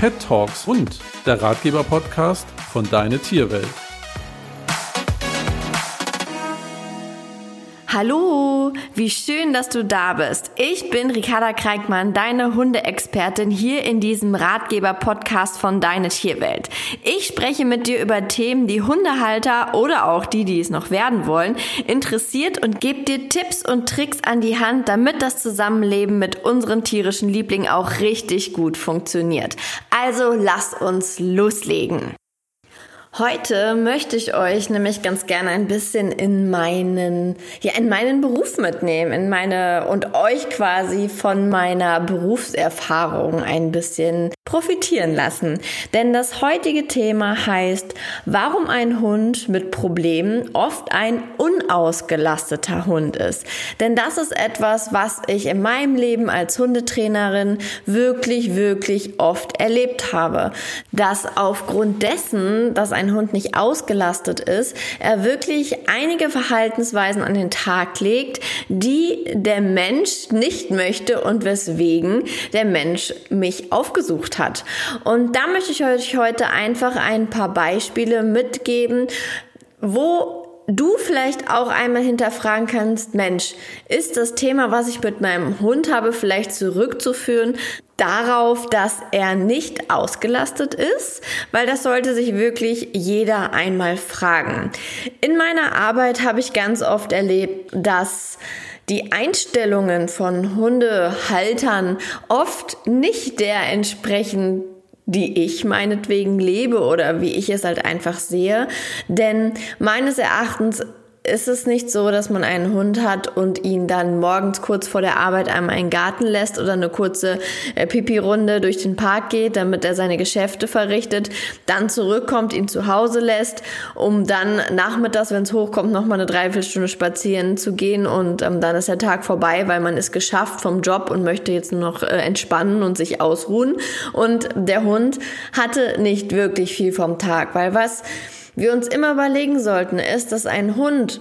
Pet Talks und der Ratgeber-Podcast von Deine Tierwelt. Hallo, wie schön, dass du da bist. Ich bin Ricarda Kreikmann, deine Hundeexpertin hier in diesem Ratgeber-Podcast von Deine Tierwelt. Ich spreche mit dir über Themen, die Hundehalter oder auch die, die es noch werden wollen, interessiert und gebe dir Tipps und Tricks an die Hand, damit das Zusammenleben mit unseren tierischen Lieblingen auch richtig gut funktioniert. Also lass uns loslegen. Heute möchte ich euch nämlich ganz gerne ein bisschen in meinen, ja, in meinen Beruf mitnehmen, in meine und euch quasi von meiner Berufserfahrung ein bisschen profitieren lassen. Denn das heutige Thema heißt, warum ein Hund mit Problemen oft ein unausgelasteter Hund ist. Denn das ist etwas, was ich in meinem Leben als Hundetrainerin wirklich, wirklich oft erlebt habe. Dass aufgrund dessen, dass ein Hund nicht ausgelastet ist, er wirklich einige Verhaltensweisen an den Tag legt, die der Mensch nicht möchte und weswegen der Mensch mich aufgesucht hat. Und da möchte ich euch heute einfach ein paar Beispiele mitgeben, wo du vielleicht auch einmal hinterfragen kannst, Mensch, ist das Thema, was ich mit meinem Hund habe, vielleicht zurückzuführen darauf, dass er nicht ausgelastet ist, weil das sollte sich wirklich jeder einmal fragen. In meiner Arbeit habe ich ganz oft erlebt, dass die Einstellungen von Hundehaltern oft nicht der entsprechen, die ich meinetwegen lebe oder wie ich es halt einfach sehe. Denn meines Erachtens ist es nicht so, dass man einen Hund hat und ihn dann morgens kurz vor der Arbeit einmal in den Garten lässt oder eine kurze äh, Pipi-Runde durch den Park geht, damit er seine Geschäfte verrichtet, dann zurückkommt, ihn zu Hause lässt, um dann nachmittags, wenn es hochkommt, nochmal eine Dreiviertelstunde spazieren zu gehen und ähm, dann ist der Tag vorbei, weil man ist geschafft vom Job und möchte jetzt nur noch äh, entspannen und sich ausruhen. Und der Hund hatte nicht wirklich viel vom Tag, weil was wir uns immer überlegen sollten, ist, dass ein Hund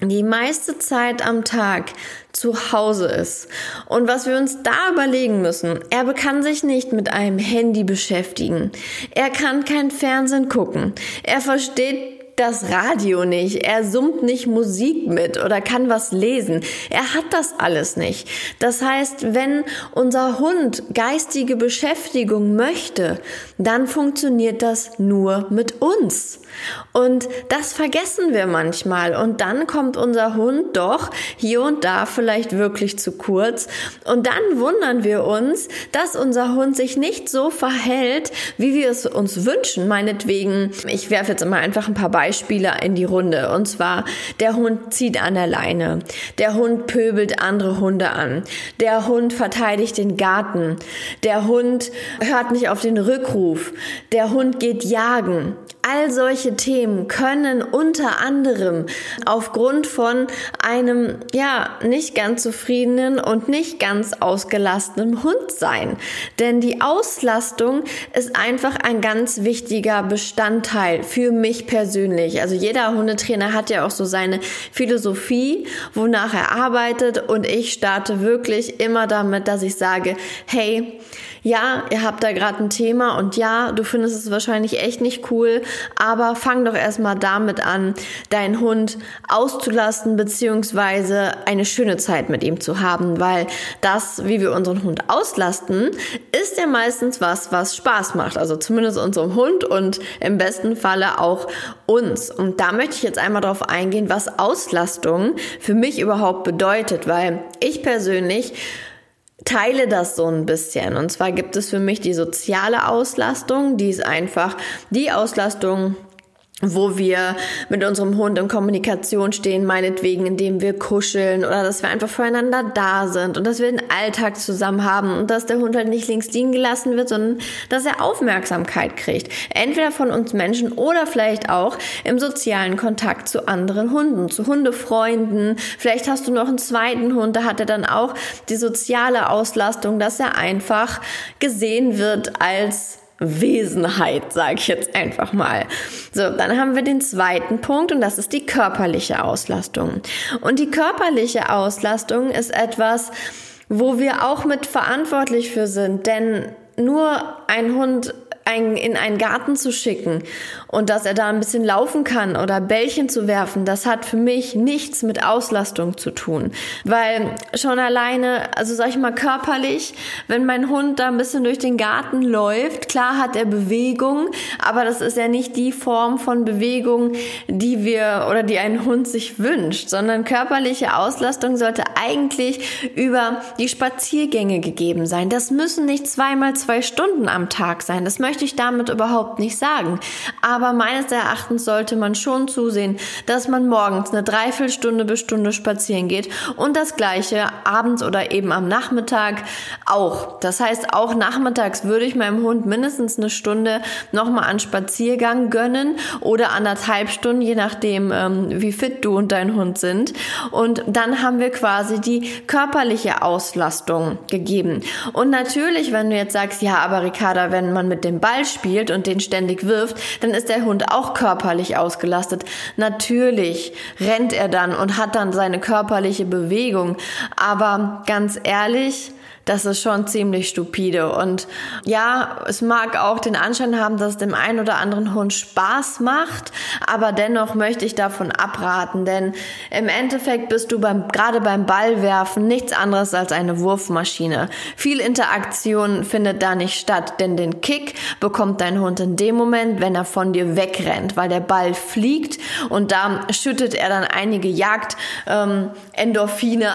die meiste Zeit am Tag zu Hause ist. Und was wir uns da überlegen müssen, er kann sich nicht mit einem Handy beschäftigen. Er kann kein Fernsehen gucken. Er versteht das Radio nicht, er summt nicht Musik mit oder kann was lesen. Er hat das alles nicht. Das heißt, wenn unser Hund geistige Beschäftigung möchte, dann funktioniert das nur mit uns. Und das vergessen wir manchmal. Und dann kommt unser Hund doch hier und da vielleicht wirklich zu kurz. Und dann wundern wir uns, dass unser Hund sich nicht so verhält, wie wir es uns wünschen. Meinetwegen, ich werfe jetzt immer einfach ein paar Beispiele Beispiele in die Runde. Und zwar, der Hund zieht an der Leine. Der Hund pöbelt andere Hunde an. Der Hund verteidigt den Garten. Der Hund hört nicht auf den Rückruf. Der Hund geht jagen. All solche Themen können unter anderem aufgrund von einem, ja, nicht ganz zufriedenen und nicht ganz ausgelasteten Hund sein. Denn die Auslastung ist einfach ein ganz wichtiger Bestandteil für mich persönlich. Also jeder Hundetrainer hat ja auch so seine Philosophie, wonach er arbeitet. Und ich starte wirklich immer damit, dass ich sage, hey, ja, ihr habt da gerade ein Thema. Und ja, du findest es wahrscheinlich echt nicht cool, aber fang doch erstmal damit an, deinen Hund auszulasten beziehungsweise eine schöne Zeit mit ihm zu haben, weil das, wie wir unseren Hund auslasten, ist ja meistens was, was Spaß macht. Also zumindest unserem Hund und im besten Falle auch uns. Und da möchte ich jetzt einmal darauf eingehen, was Auslastung für mich überhaupt bedeutet, weil ich persönlich teile das so ein bisschen. Und zwar gibt es für mich die soziale Auslastung, die ist einfach die Auslastung, wo wir mit unserem Hund in Kommunikation stehen, meinetwegen, indem wir kuscheln oder dass wir einfach füreinander da sind und dass wir den Alltag zusammen haben und dass der Hund halt nicht links liegen gelassen wird, sondern dass er Aufmerksamkeit kriegt. Entweder von uns Menschen oder vielleicht auch im sozialen Kontakt zu anderen Hunden, zu Hundefreunden. Vielleicht hast du noch einen zweiten Hund, da hat er dann auch die soziale Auslastung, dass er einfach gesehen wird als Wesenheit, sage ich jetzt einfach mal. So, dann haben wir den zweiten Punkt und das ist die körperliche Auslastung. Und die körperliche Auslastung ist etwas, wo wir auch mit verantwortlich für sind, denn nur ein Hund ein, in einen Garten zu schicken und dass er da ein bisschen laufen kann oder Bällchen zu werfen, das hat für mich nichts mit Auslastung zu tun. Weil schon alleine, also sag ich mal körperlich, wenn mein Hund da ein bisschen durch den Garten läuft, klar hat er Bewegung, aber das ist ja nicht die Form von Bewegung, die wir oder die ein Hund sich wünscht, sondern körperliche Auslastung sollte eigentlich über die Spaziergänge gegeben sein. Das müssen nicht zweimal zwei Stunden am Tag sein. Das möchte möchte ich damit überhaupt nicht sagen. Aber meines Erachtens sollte man schon zusehen, dass man morgens eine Dreiviertelstunde bis Stunde spazieren geht und das gleiche abends oder eben am Nachmittag auch. Das heißt, auch nachmittags würde ich meinem Hund mindestens eine Stunde nochmal an Spaziergang gönnen oder anderthalb Stunden, je nachdem, ähm, wie fit du und dein Hund sind. Und dann haben wir quasi die körperliche Auslastung gegeben. Und natürlich, wenn du jetzt sagst, ja, aber Ricarda, wenn man mit dem Ball spielt und den ständig wirft, dann ist der Hund auch körperlich ausgelastet. Natürlich rennt er dann und hat dann seine körperliche Bewegung. Aber ganz ehrlich, das ist schon ziemlich stupide. Und ja, es mag auch den Anschein haben, dass es dem einen oder anderen Hund Spaß macht, aber dennoch möchte ich davon abraten, denn im Endeffekt bist du beim, gerade beim Ballwerfen nichts anderes als eine Wurfmaschine. Viel Interaktion findet da nicht statt, denn den Kick bekommt dein Hund in dem Moment, wenn er von dir wegrennt, weil der Ball fliegt und da schüttet er dann einige Jagd ähm,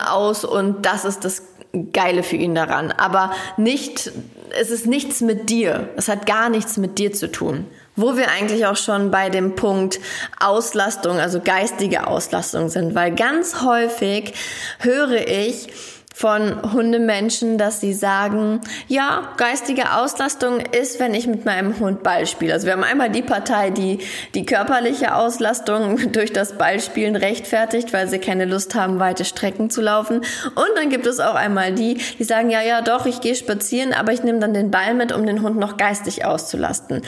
aus und das ist das Geile für ihn daran. Aber nicht, es ist nichts mit dir. Es hat gar nichts mit dir zu tun. Wo wir eigentlich auch schon bei dem Punkt Auslastung, also geistige Auslastung sind, weil ganz häufig höre ich, von Hundemenschen, dass sie sagen, ja, geistige Auslastung ist, wenn ich mit meinem Hund Ball spiele. Also wir haben einmal die Partei, die die körperliche Auslastung durch das Ballspielen rechtfertigt, weil sie keine Lust haben, weite Strecken zu laufen. Und dann gibt es auch einmal die, die sagen, ja, ja, doch, ich gehe spazieren, aber ich nehme dann den Ball mit, um den Hund noch geistig auszulasten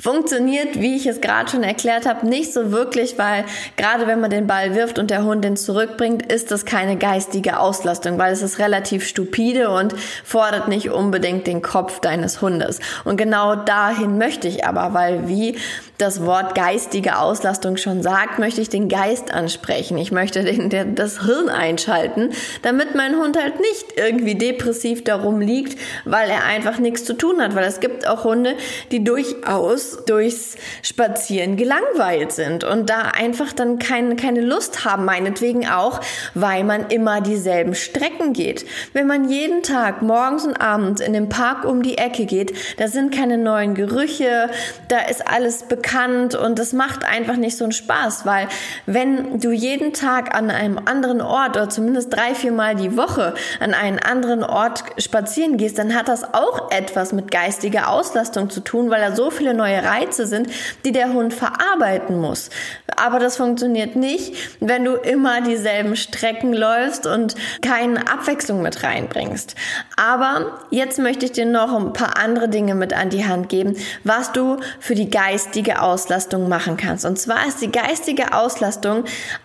funktioniert, wie ich es gerade schon erklärt habe, nicht so wirklich, weil gerade wenn man den Ball wirft und der Hund den zurückbringt, ist das keine geistige Auslastung, weil es ist relativ stupide und fordert nicht unbedingt den Kopf deines Hundes. Und genau dahin möchte ich aber, weil wie das Wort geistige Auslastung schon sagt, möchte ich den Geist ansprechen. Ich möchte den, der, das Hirn einschalten, damit mein Hund halt nicht irgendwie depressiv darum liegt, weil er einfach nichts zu tun hat, weil es gibt auch Hunde, die durchaus durchs Spazieren gelangweilt sind und da einfach dann kein, keine Lust haben, meinetwegen auch, weil man immer dieselben Strecken geht. Wenn man jeden Tag morgens und abends in den Park um die Ecke geht, da sind keine neuen Gerüche, da ist alles bekannt und das macht einfach nicht so einen Spaß, weil wenn du jeden Tag an einem anderen Ort oder zumindest drei, vier Mal die Woche an einen anderen Ort spazieren gehst, dann hat das auch etwas mit geistiger Auslastung zu tun, weil da so viele neue Reize sind, die der Hund verarbeiten muss. Aber das funktioniert nicht, wenn du immer dieselben Strecken läufst und keine Abwechslung mit reinbringst. Aber jetzt möchte ich dir noch ein paar andere Dinge mit an die Hand geben, was du für die geistige Auslastung machen kannst. Und zwar ist die geistige Auslastung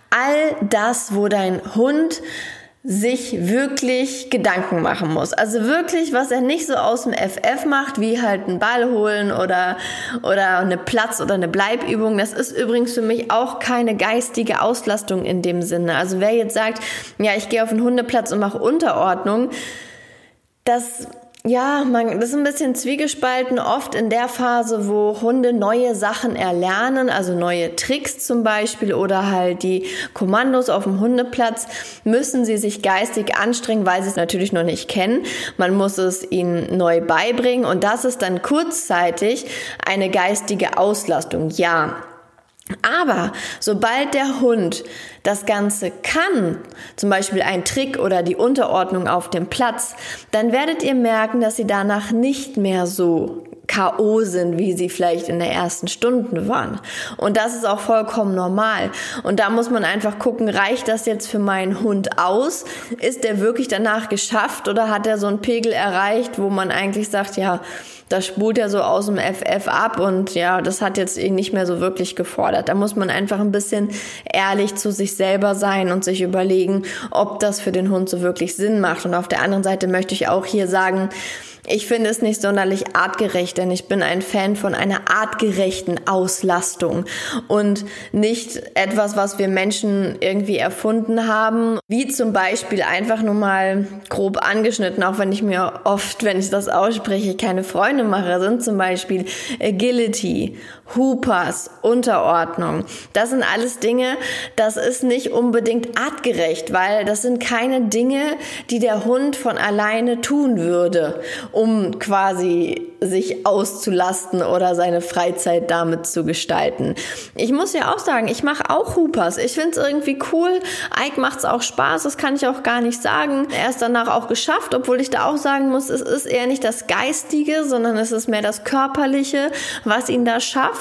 all das, wo dein Hund sich wirklich Gedanken machen muss. Also wirklich, was er nicht so aus dem FF macht, wie halt einen Ball holen oder, oder eine Platz- oder eine Bleibübung. Das ist übrigens für mich auch keine geistige Auslastung in dem Sinne. Also wer jetzt sagt, ja, ich gehe auf den Hundeplatz und mache Unterordnung, das ja, man, das ist ein bisschen zwiegespalten, oft in der Phase, wo Hunde neue Sachen erlernen, also neue Tricks zum Beispiel oder halt die Kommandos auf dem Hundeplatz, müssen sie sich geistig anstrengen, weil sie es natürlich noch nicht kennen. Man muss es ihnen neu beibringen und das ist dann kurzzeitig eine geistige Auslastung. Ja, aber sobald der Hund das Ganze kann, zum Beispiel ein Trick oder die Unterordnung auf dem Platz, dann werdet ihr merken, dass sie danach nicht mehr so K.O. sind, wie sie vielleicht in der ersten Stunde waren. Und das ist auch vollkommen normal. Und da muss man einfach gucken, reicht das jetzt für meinen Hund aus? Ist der wirklich danach geschafft oder hat er so einen Pegel erreicht, wo man eigentlich sagt, ja, das spult ja so aus dem FF ab und ja, das hat jetzt ihn nicht mehr so wirklich gefordert. Da muss man einfach ein bisschen ehrlich zu sich selber sein und sich überlegen, ob das für den Hund so wirklich Sinn macht. Und auf der anderen Seite möchte ich auch hier sagen, ich finde es nicht sonderlich artgerecht, denn ich bin ein Fan von einer artgerechten Auslastung und nicht etwas, was wir Menschen irgendwie erfunden haben, wie zum Beispiel einfach nur mal grob angeschnitten, auch wenn ich mir oft, wenn ich das ausspreche, keine Freunde mache, sind zum Beispiel Agility, Hoopers, Unterordnung. Das sind alles Dinge, das ist nicht unbedingt artgerecht, weil das sind keine Dinge, die der Hund von alleine tun würde um quasi sich auszulasten oder seine Freizeit damit zu gestalten. Ich muss ja auch sagen, ich mache auch Hoopers. Ich finde es irgendwie cool. Ike macht es auch Spaß, das kann ich auch gar nicht sagen. Er ist danach auch geschafft, obwohl ich da auch sagen muss, es ist eher nicht das Geistige, sondern es ist mehr das Körperliche, was ihn da schafft.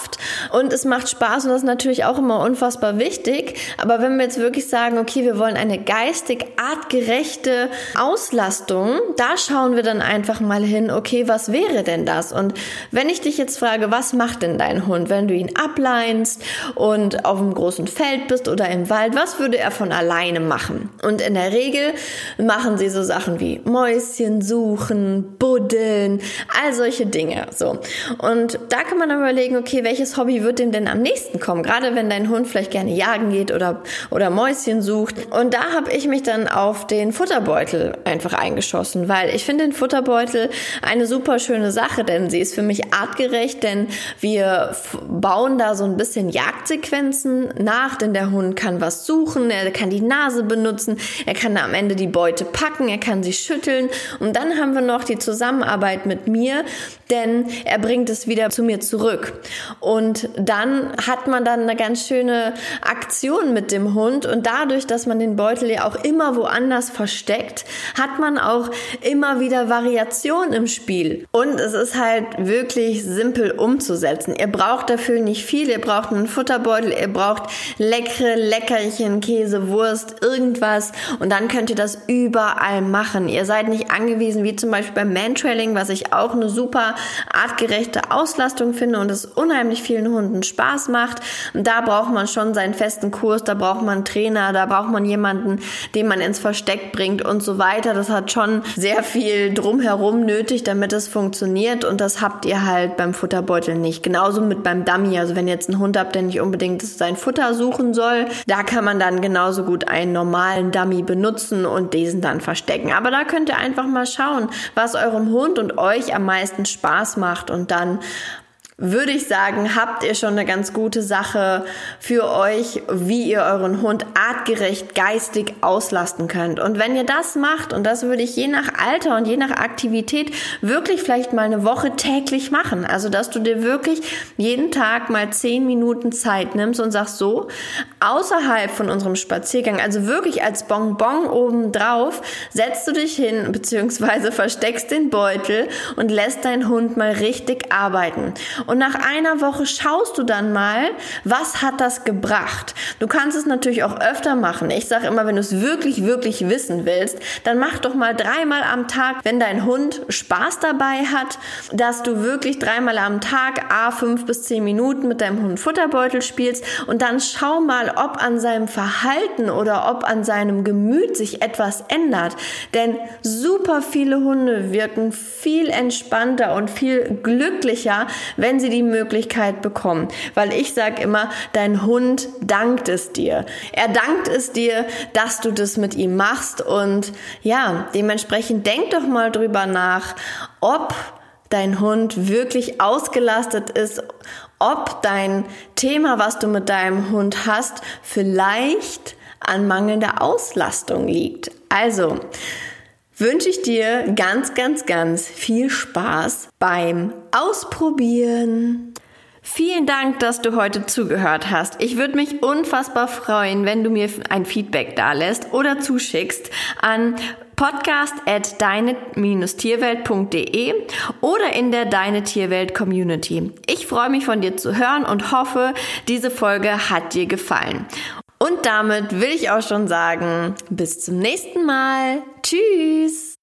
Und es macht Spaß und das ist natürlich auch immer unfassbar wichtig. Aber wenn wir jetzt wirklich sagen, okay, wir wollen eine geistig artgerechte Auslastung, da schauen wir dann einfach mal hin, okay, was wäre denn das? Und wenn ich dich jetzt frage, was macht denn dein Hund, wenn du ihn ableinst und auf einem großen Feld bist oder im Wald, was würde er von alleine machen? Und in der Regel machen sie so Sachen wie Mäuschen suchen, buddeln, all solche Dinge, so. Und da kann man dann überlegen, okay, welches Hobby wird dem denn am nächsten kommen? Gerade wenn dein Hund vielleicht gerne jagen geht oder, oder Mäuschen sucht. Und da habe ich mich dann auf den Futterbeutel einfach eingeschossen, weil ich finde den Futterbeutel eine super schöne Sache, denn sie ist für mich artgerecht, denn wir bauen da so ein bisschen Jagdsequenzen nach, denn der Hund kann was suchen, er kann die Nase benutzen, er kann am Ende die Beute packen, er kann sie schütteln und dann haben wir noch die Zusammenarbeit mit mir, denn er bringt es wieder zu mir zurück. Und dann hat man dann eine ganz schöne Aktion mit dem Hund und dadurch, dass man den Beutel ja auch immer woanders versteckt, hat man auch immer wieder Variation im Spiel. Und es ist halt wirklich simpel umzusetzen. Ihr braucht dafür nicht viel. Ihr braucht einen Futterbeutel, ihr braucht leckere Leckerchen, Käse, Wurst, irgendwas. Und dann könnt ihr das überall machen. Ihr seid nicht angewiesen, wie zum Beispiel beim Mantrailing, was ich auch eine super artgerechte Auslastung finde und es unheimlich vielen Hunden Spaß macht. Da braucht man schon seinen festen Kurs, da braucht man einen Trainer, da braucht man jemanden, den man ins Versteck bringt und so weiter. Das hat schon sehr viel drumherum nötig, damit es funktioniert und das habt ihr halt beim Futterbeutel nicht. Genauso mit beim Dummy. Also wenn ihr jetzt einen Hund habt, der nicht unbedingt sein Futter suchen soll, da kann man dann genauso gut einen normalen Dummy benutzen und diesen dann verstecken. Aber da könnt ihr einfach mal schauen, was eurem Hund und euch am meisten Spaß macht und dann würde ich sagen, habt ihr schon eine ganz gute Sache für euch, wie ihr euren Hund artgerecht geistig auslasten könnt. Und wenn ihr das macht, und das würde ich je nach Alter und je nach Aktivität wirklich vielleicht mal eine Woche täglich machen. Also, dass du dir wirklich jeden Tag mal zehn Minuten Zeit nimmst und sagst so, außerhalb von unserem Spaziergang, also wirklich als Bonbon oben drauf, setzt du dich hin, beziehungsweise versteckst den Beutel und lässt deinen Hund mal richtig arbeiten. Und nach einer Woche schaust du dann mal, was hat das gebracht. Du kannst es natürlich auch öfter machen. Ich sage immer, wenn du es wirklich, wirklich wissen willst, dann mach doch mal dreimal am Tag, wenn dein Hund Spaß dabei hat, dass du wirklich dreimal am Tag a fünf bis zehn Minuten mit deinem Hund Futterbeutel spielst und dann schau mal, ob an seinem Verhalten oder ob an seinem Gemüt sich etwas ändert. Denn super viele Hunde wirken viel entspannter und viel glücklicher, wenn sie die Möglichkeit bekommen. Weil ich sage immer, dein Hund dankt es dir. Er dankt es dir, dass du das mit ihm machst. Und ja, dementsprechend denk doch mal drüber nach, ob dein Hund wirklich ausgelastet ist, ob dein Thema, was du mit deinem Hund hast, vielleicht an mangelnder Auslastung liegt. Also, wünsche ich dir ganz, ganz, ganz viel Spaß beim Ausprobieren. Vielen Dank, dass du heute zugehört hast. Ich würde mich unfassbar freuen, wenn du mir ein Feedback da lässt oder zuschickst an podcast at deine-tierwelt.de oder in der Deine Tierwelt Community. Ich freue mich von dir zu hören und hoffe, diese Folge hat dir gefallen. Und damit will ich auch schon sagen, bis zum nächsten Mal. Tschüss.